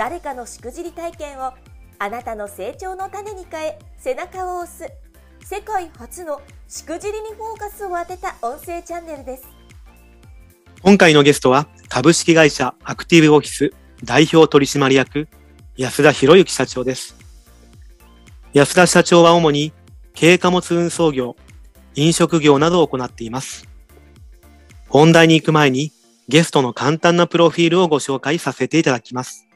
誰かのしくじり体験をあなたの成長の種に変え背中を押す世界初のしくじりにフォーカスを当てた音声チャンネルです今回のゲストは株式会社アクティブオフィス代表取締役安田博之社長です安田社長は主に軽貨物運送業、飲食業などを行っています。本題に行く前にゲストの簡単なプロフィールをご紹介させていただきます。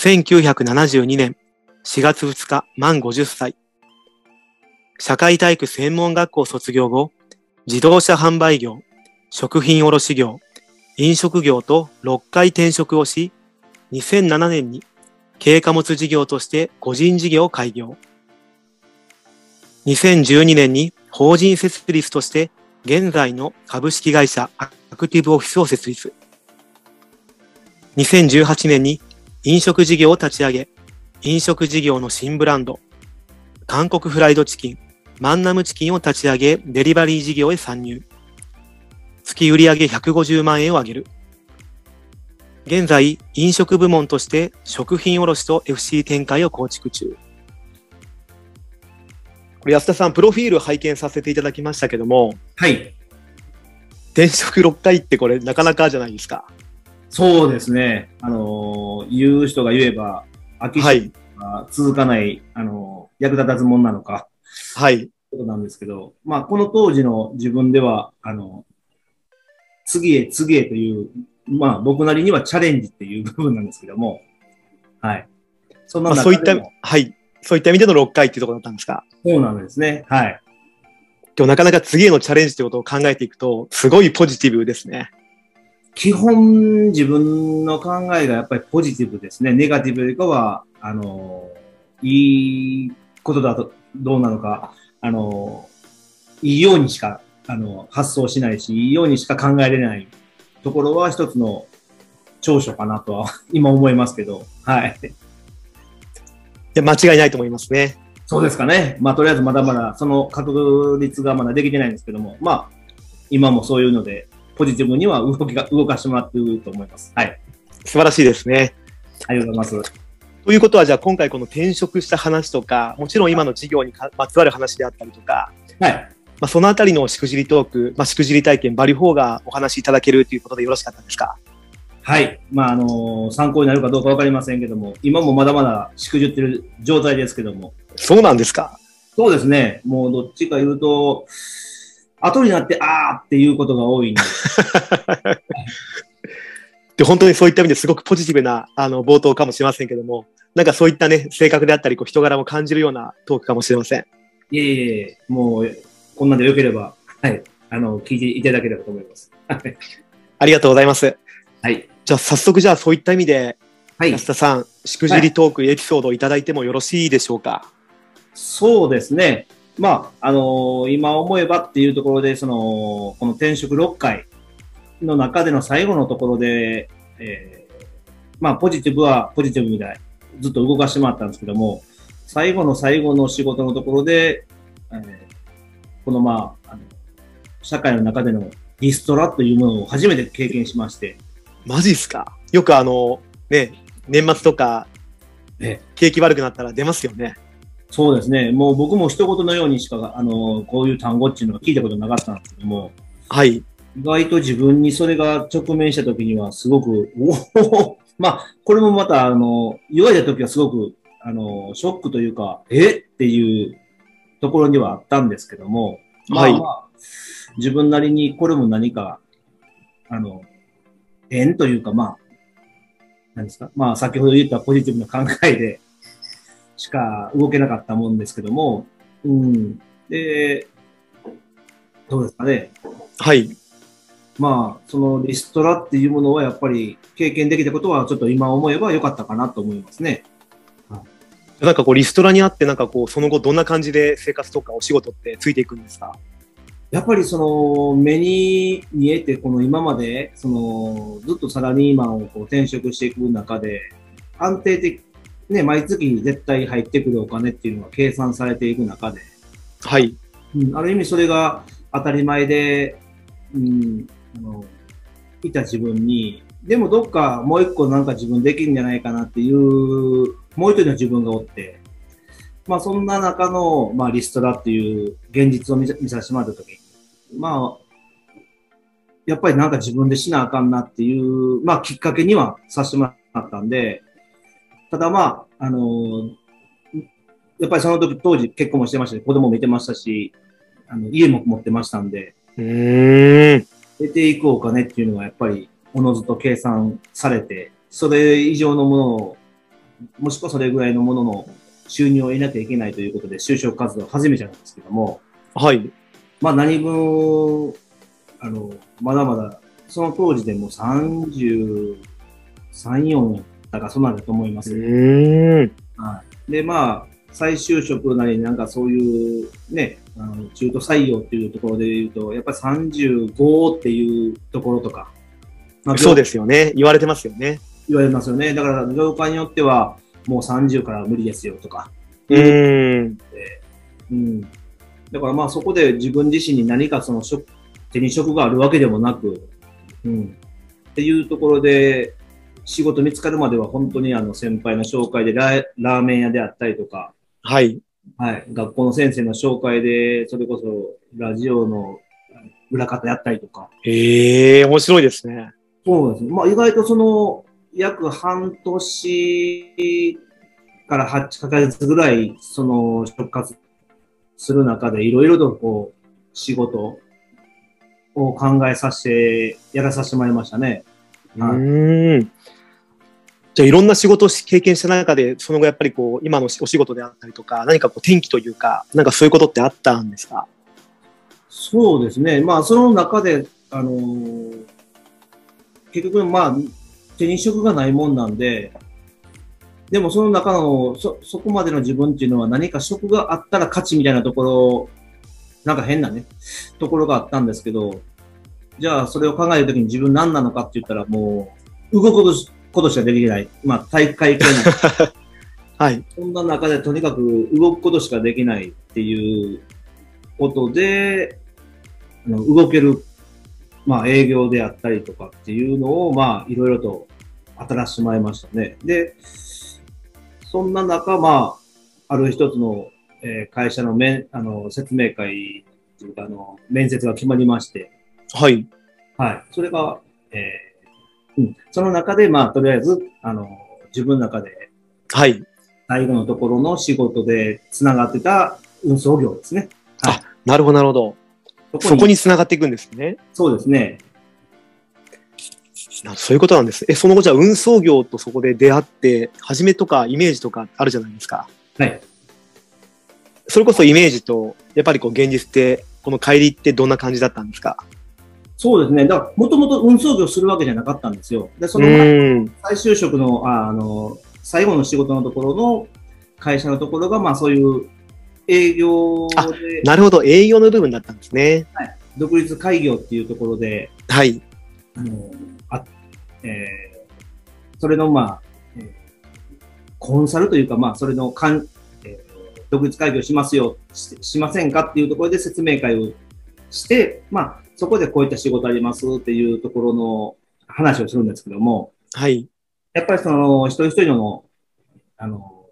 1972年4月2日満50歳。社会体育専門学校卒業後、自動車販売業、食品卸業、飲食業と6回転職をし、2007年に軽貨物事業として個人事業を開業。2012年に法人設立として現在の株式会社アクティブオフィスを設立。2018年に飲食事業を立ち上げ、飲食事業の新ブランド、韓国フライドチキン、マンナムチキンを立ち上げ、デリバリー事業へ参入。月売上150万円を上げる。現在、飲食部門として食品卸と FC 展開を構築中。これ安田さん、プロフィール拝見させていただきましたけども、はい。転職6回ってこれなかなかじゃないですか。そうですね。あのー、言う人が言えば、飽きしが続かない、あのー、役立たずもんなのか。はい。ことなんですけど、まあ、この当時の自分では、あの、次へ次へという、まあ、僕なりにはチャレンジっていう 部分なんですけども、はい。そんなまあ、そういった、はい。そういった意味での6回っていうところだったんですか？そうなんですね。はい。今日なかなか次へのチャレンジということを考えていくと、すごいポジティブですね。基本自分の考えがやっぱりポジティブですね。ネガティブよりかは、あの、いいことだとどうなのか、あの、いいようにしか、あの、発想しないし、いいようにしか考えれないところは一つの長所かなとは 今思いますけど、はい。いや、間違いないと思いますね。そうですかね。まあ、とりあえずまだまだその確率がまだできてないんですけども、まあ、今もそういうので、ポジティブには動きが、動かしてもらってると思います。はい。素晴らしいですね。ありがとうございます。ということは、じゃあ今回この転職した話とか、もちろん今の事業にまつわる話であったりとか、はい。まあ、そのあたりのしくじりトーク、まあ、しくじり体験、バリフォーがお話しいただけるということでよろしかったですか？はい。まあ、あのー、参考になるかどうかわかりませんけども、今もまだまだしくじってる状態ですけども。そうなんですか？そうですね。もうどっちか言うと、後になって、あーっていうことが多いんで。で、本当にそういった意味ですごくポジティブなあの冒頭かもしれませんけども、なんかそういったね、性格であったり、こう人柄も感じるようなトークかもしれません。いえいえ、もう、こんなんでよければ、はい、あの、聞いていただければと思います。ありがとうございます。はい。じゃあ早速じゃあそういった意味で、はい、安田さん、しくじりトーク、エピソードをいただいてもよろしいでしょうか？そうですね。まあ、あのー、今思えばっていうところで、その、この転職6回の中での最後のところで、えー、まあ、ポジティブはポジティブみたい。ずっと動かしてもらったんですけども、最後の最後の仕事のところで、えー、このまあ、あの、社会の中でのリストラというものを初めて経験しまして。マジっすか？よくあの、ね、年末とか、ね、景気悪くなったら出ますよね。そうですね。もう僕も一言のようにしか、あの、こういう単語っていうのは聞いたことなかったんですけども、はい。意外と自分にそれが直面した時にはすごく、おおまあ、これもまた、あの、言われた時はすごく、あの、ショックというか、え？っていうところにはあったんですけども、まあ、まあ、自分なりにこれも何か、あの、縁というか、まあ、何ですか、まあ、先ほど言ったポジティブな考えで、しか動けなかったもんですけども、うん。で、どうですかね。はい。まあ、そのリストラっていうものはやっぱり経験できたことはちょっと今思えば良かったかなと思いますね。なんかこうリストラにあってなんかこうその後どんな感じで生活とかお仕事ってついていくんですか？やっぱりその目に見えてこの今までそのずっとサラリーマンをこう転職していく中で安定的ね、毎月絶対入ってくるお金っていうのが計算されていく中で、はい。うん、ある意味それが当たり前で、うん、あの、いた自分に、でもどっかもう一個なんか自分できるんじゃないかなっていう、もう一人の自分がおって、まあそんな中の、まあリストラっていう現実を見さ見させてもらったときに、まあ、やっぱりなんか自分でしなあかんなっていう、まあきっかけにはさせてもらったんで、ただまあ、あのーやっぱりその時当時結婚もしてましたし、子供もいてましたし、あの家も持ってましたんで。出ていくお金っていうのはやっぱりおのずと計算されて、それ以上のものを、もしくはそれぐらいのものの収入を得なきゃいけないということで就職活動を始めちゃうんですけども、はい。まあ何分、あの、まだまだ、その当時でも33、4やったか、そんなんだと思いまうす。はい。で、まあ、再就職なり、なんかそういうね、あの中途採用っていうところで言うと、やっぱり35っていうところとか、まあそうですよね。言われてますよね。言われますよね。だから、業界によっては、もう30から無理ですよとか。うーん。うん。だからまあそこで自分自身に何かその職、手に職があるわけでもなく、うん。っていうところで、仕事見つかるまでは本当にあの先輩の紹介でララーメン屋であったりとか、はい。はい、学校の先生の紹介で、それこそラジオの裏方やったりとか。ええ面白いですね。そうですね。まあ意外とその、約半年から8ヶ月ぐらい、その、就活する中で、いろいろとこう、仕事を考えさせて、やらさせてもらいましたね。うーん。じゃあいろんな仕事を経験した中で、その後やっぱりこう、今のお仕事であったりとか、何かこう転機というか、なんかそういうことってあったんですか？そうですね。まあ、その中で、あのー結局、まあ、手に職がないもんなんで、でもその中の、そ、そこまでの自分っていうのは何か職があったら勝ちみたいなところ、なんか変なね、ところがあったんですけど、じゃあそれを考えるときに自分何なのかって言ったらもう、動くことことしかできない。まあ、体育会系な はい。そんな中でとにかく動くことしかできないっていうことで、あの動ける、まあ営業であったりとかっていうのを、まあいろいろと当たらせてもらいましたね。で、そんな中、まあ、ある一つの、えー会社の面あの説明会っていうか、あの、面接が決まりまして、はい。はい。それが、えーうん。その中で、まあ、とりあえず、あの、自分の中ではい。最後のところの仕事で繋がってた運送業ですね。なるほど、なるほど。そこに繋がっていくんですね。そうですね。なそういうことなんです。え、その後じゃあ運送業とそこで出会って、初めとかイメージとかあるじゃないですか。はい。それこそイメージと、やっぱりこう現実って、この帰りってどんな感じだったんですか？そうですね。だから、もともと運送業するわけじゃなかったんですよ。で、そうのーん。再就職の、ああの、最後の仕事のところの会社のところが、まあそういう営業で、なるほど。営業の部分だったんですね。独立開業っていうところで、はい。あの、あ、えーそれの、まあ、えーコンサルというか、まあ、それのかん、えー独立開業しますよし、しませんかっていうところで説明会をして、まあ、そこでこういった仕事ありますっていうところの話をするんですけども、はい。やっぱりその、一人一人の、あの、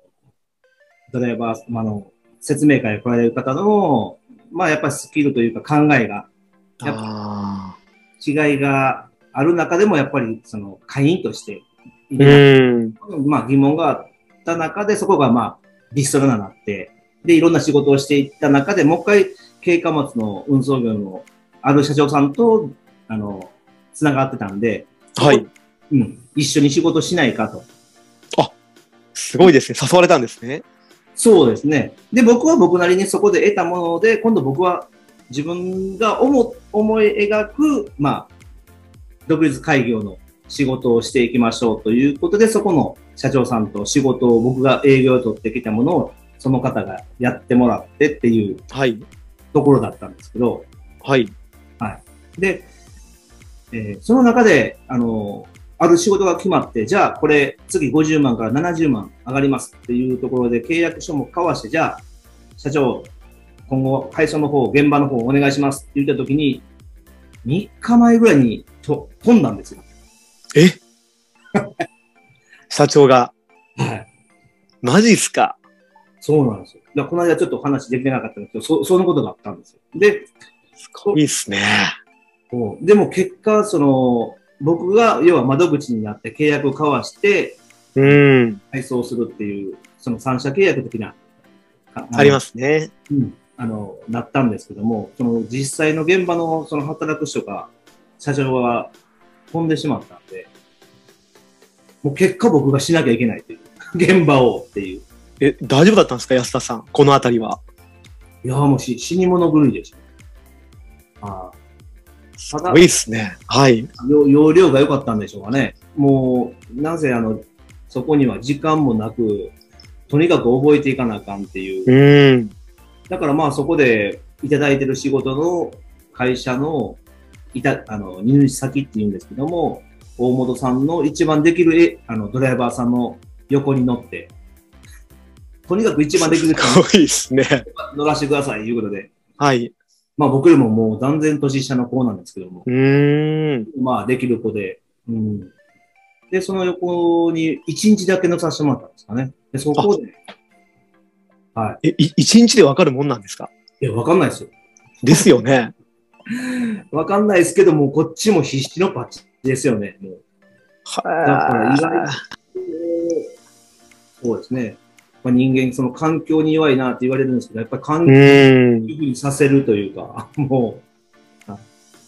例えば、まああの、説明会に来られる方の、まあ、やっぱりスキルというか考えが、やっぱあ違いがある中でも、やっぱりその会員として。まあ疑問があった中で、そこがまあリストラになって、で、いろんな仕事をしていった中で、もう一回、軽貨物の運送業のある社長さんと、あの、つながってたんで、はい。うん、一緒に仕事しないかと。すごいですね。誘われたんですね。そうですね。で、僕は僕なりにそこで得たもので、今度僕は自分が思思い描く、まあ、独立開業の仕事をしていきましょうということで、そこの社長さんと仕事を僕が営業を取ってきたものを、その方がやってもらってっていうはい。ところだったんですけど、はい。で、えーその中で、あの、ある仕事が決まって、じゃあこれ次50万から70万上がりますっていうところで契約書も交わして、じゃあ社長、今後会社の方、現場の方お願いしますって言った時に、3日前ぐらいにと飛んだんですよ。え？社長が、はい。マジっすか？そうなんですよ。だこの間ちょっとお話できてなかったんですけど、そ、そのことがあったんですよ。で、すごいっすね。でも結果、その、僕が要は窓口になって契約を交わしてうん。配送するっていう、その三者契約的な、あありますね。うん、あの、なったんですけども、その実際の現場のその働く人が、社長が飛んでしまったんで、もう結果僕がしなきゃいけないという、現場をっていう。え、大丈夫だったんですか安田さん。このあたりは？いやーもうし死に物狂いでした。ああすごいっすね。はい。よ容量が良かったんでしょうかね。もう、なぜあの、そこには時間もなく、とにかく覚えていかなあかんっていう。うん。だからまあそこでいただいてる仕事の会社の、いた、あの、入手先って言うんですけども、大本さんの一番できるえ、あの、ドライバーさんの横に乗って、とにかく一番できる人すごいっすね。に乗らせてください、いうことで。はい。まあ僕よりももう断然年下の子なんですけども、うーん。まあできる子で、うん。で、その横に一日だけ乗させてもらったんですかね。で、そこで、はえ、い一日でわかるもんなんですか？い。いや、わかんないですよ。ですよね。わかんないですけども、こっちも必死のパッチですよね。もうだから意外はと、そうですね。まあ、人間、その環境に弱いなって言われるんですけど、やっぱり環境。にさせるというか、もう、あ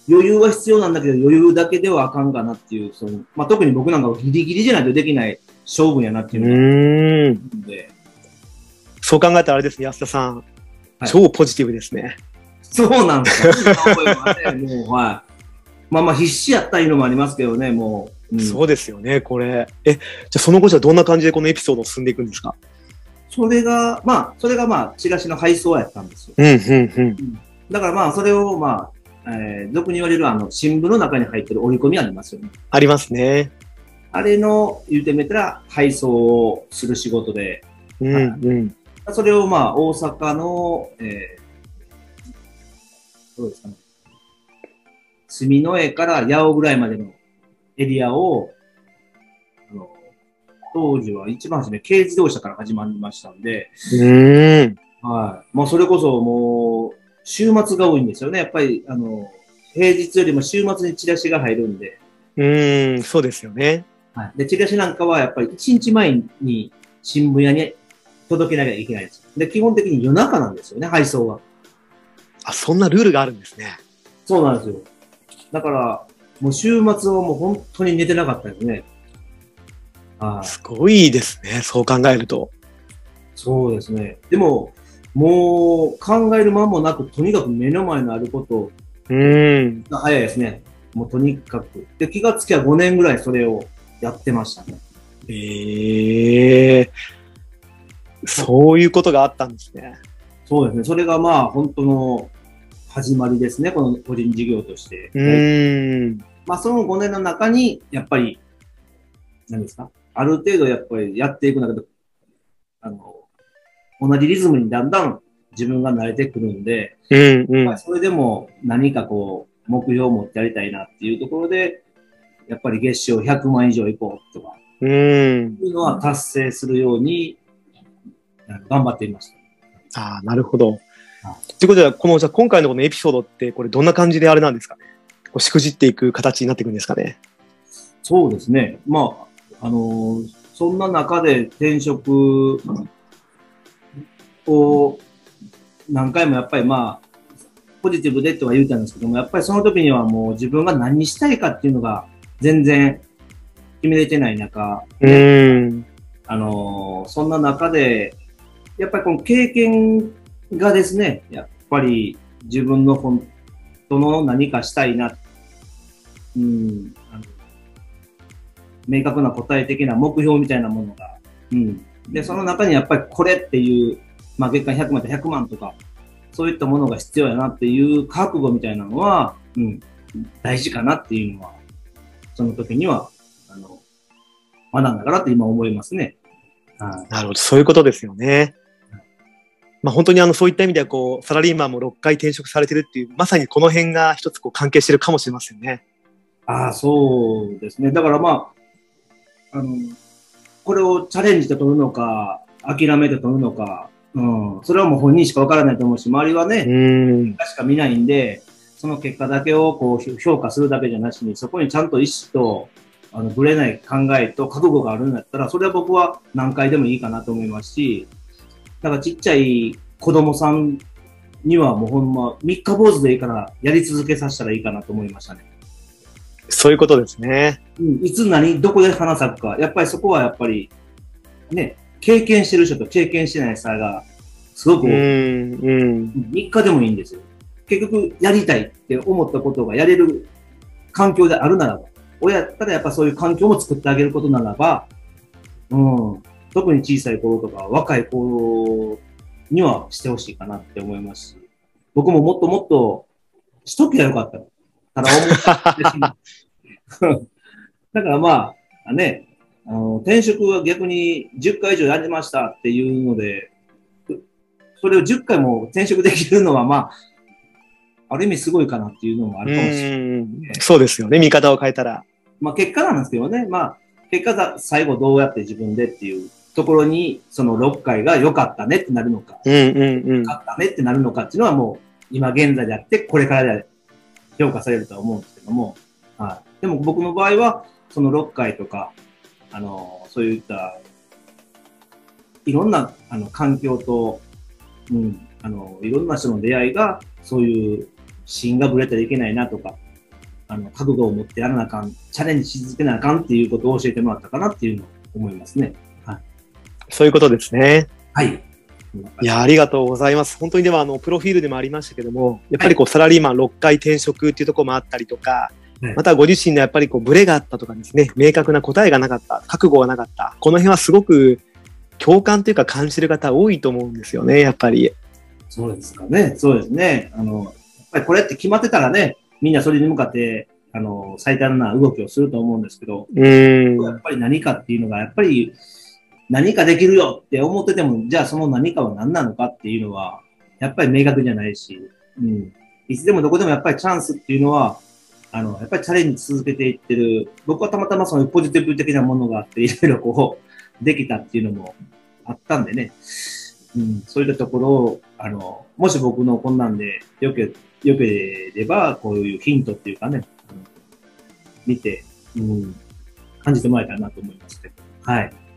余裕は必要なんだけど、余裕だけではあかんかなっていう、そのまあ、特に僕なんかはギリギリじゃないとできない勝負やなってういうのがで、そう考えたらあれですね、安田さん。はい超ポジティブですね。そうなんですよ。もう、はい。まあまあ、必死やったいうのもありますけどね、もう。うんそうですよね、これ。え、じゃあその後じゃあどんな感じでこのエピソードを進んでいくんですか？それが、まあ、それがまあ、チラシの配送やったんですよ。うん、うん、うん。だからまあ、それをまあ、えー、俗に言われるあの、新聞の中に入ってる折り込みありますよね。ありますね。あれの、言うてみたら、配送をする仕事で、うん、うん。それをまあ、大阪の、えー、どうですかね。住之江から八尾ぐらいまでのエリアを、当時は一番初め、軽自動車から始まりましたんで、うーん。はい。まあ、それこそもう、週末が多いんですよね。やっぱり、あの、平日よりも週末にチラシが入るんで、うーん、そうですよね。はい。で、チラシなんかはやっぱり1日前に新聞屋に届けなきゃいけないんですよ。で、基本的に夜中なんですよね、配送は。あ、そんなルールがあるんですね。そうなんですよ。だから、もう週末はもう本当に寝てなかったですね。はい。すごいですね、そう考えると。そうですね。でも、もう考える間もなく、とにかく目の前のあることうーん。が早いですね。もうとにかく。で、気がつきゃ5年ぐらいそれをやってましたね。ええそういうことがあったんですね。そうですね。それがまあ、本当の始まりですね。この個人事業として。うーん。まあ、その5年の中に、やっぱり、何ですか？ある程度やっぱりやっていく中で、あの、同じリズムにだんだん自分が慣れてくるんで、うん、うんまあ、。それでも何かこう、目標を持ってやりたいなっていうところで、やっぱり月賞100万以上いこうとか、うーん。いうのは達成するように、頑張っていました。ああ、なるほど。ということで、この、じゃあ今回のこのエピソードって、これどんな感じであれなんですかね？こうしくじっていく形になっていくんですかね？そうですね。まあ、あのーそんな中で転職を何回もやっぱりまあ、ポジティブでとは言うたんですけども、やっぱりその時にはもう自分が何したいかっていうのが全然決めれてない中、うーん。あのーそんな中で、やっぱりこの経験がですね、やっぱり自分の本当の何かしたいな、うん、あの明確な答え的な目標みたいなものが、うん。で、その中にやっぱりこれっていう、まあ月間100万と100万とか、そういったものが必要やなっていう覚悟みたいなのは、うん、大事かなっていうのは、その時には、あの、学んだからって今思いますね。はい。なるほど、そういうことですよね。まあ本当にあのそういった意味ではこう、サラリーマンも6回転職されてるっていう、まさにこの辺が一つこう関係してるかもしれませんね。ああ、そうですね。だからまあ、あの、これをチャレンジで取るのか、諦めて取るのか、うん、それはもう本人しかわからないと思うし、周りはね、うん。しか見ないんで、その結果だけをこう評価するだけじゃなしに、そこにちゃんと意思と、あの、ぶれない考えと覚悟があるんだったら、それは僕は何回でもいいかなと思いますし、だからちっちゃい子供さんにはもうほんま、三日坊主でいいから、やり続けさせたらいいかなと思いましたね。そういうことですね。うん、いつ何、どこで花咲くか。やっぱりそこはやっぱり、ね、経験してる人と経験してない差が、すごくうん、うん。3日でもいいんですよ。結局、やりたいって思ったことがやれる環境であるならば、親やったらやっぱそういう環境も作ってあげることならば、うん、特に小さい頃とか若い頃にはしてほしいかなって思いますし、僕ももっともっとしときゃよかった。ただ思って だからまあ、ね、あの、転職は逆に10回以上やりましたっていうので、それを10回も転職できるのはまあ、ある意味すごいかなっていうのもあるかもしれない。うんそうですよね。見方を変えたら。まあ結果なんですけどね、まあ、結果が最後どうやって自分でっていうところに、その6回が良かったねってなるのか、うん、うん、うん良。かったねってなるのかっていうのはもう、今現在であって、これからで評価されるとは思うんですけども、はい。でも僕の場合は、その6回とか、あの、そういった、いろんな、あの、環境と、うん、あの、いろんな人の出会いが、そういう芯がぶれたらいけないなとか、あの、覚悟を持ってやらなあかん、チャレンジし続けなあかんっていうことを教えてもらったかなっていうのを思いますね。そういうことですね。はい。いや、ありがとうございます。本当にでは、あの、プロフィールでもありましたけども、やっぱりこう、サラリーマン6回転職っていうところもあったりとか、はいまたご自身のやっぱりこう、ブレがあったとかですね、明確な答えがなかった、覚悟がなかった、この辺はすごく共感というか感じる方多いと思うんですよね、やっぱり。そうですかね。そうですね。あの、やっぱりこれって決まってたらね、みんなそれに向かって、あの、最短な動きをすると思うんですけど、うーん。やっぱり何かっていうのが、やっぱり何かできるよって思ってても、じゃあその何かは何なのかっていうのは、やっぱり明確じゃないし、うん。いつでもどこでもやっぱりチャンスっていうのは、あの、やっぱりチャレンジ続けていってる。僕はたまたまそのポジティブ的なものがあって、いろいろこう、できたっていうのもあったんでね。うん、そういったところを、あの、もし僕のこんなんでよけ、よければ、こういうヒントっていうかね、あの見て、うん、感じてもらえたらなと思いますけど。はい。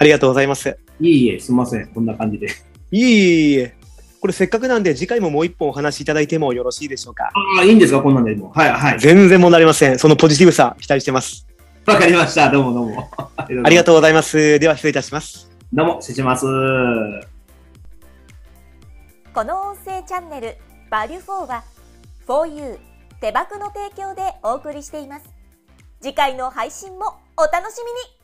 ありがとうございます。いえいえ、すみません。こんな感じで。いえいえ。これせっかくなんで次回ももう一本お話しいただいてもよろしいでしょうか？ああ、いいんですか？こんなんでも。はい、はい。全然問題ありません。そのポジティブさ期待してます。わかりました。どうもどうも。あ ありがとうございます。では失礼いたします。どうも、失礼します。この音声チャンネル「バリュフォーは 4U 手箱の提供でお送りしています次回の配信もお楽しみに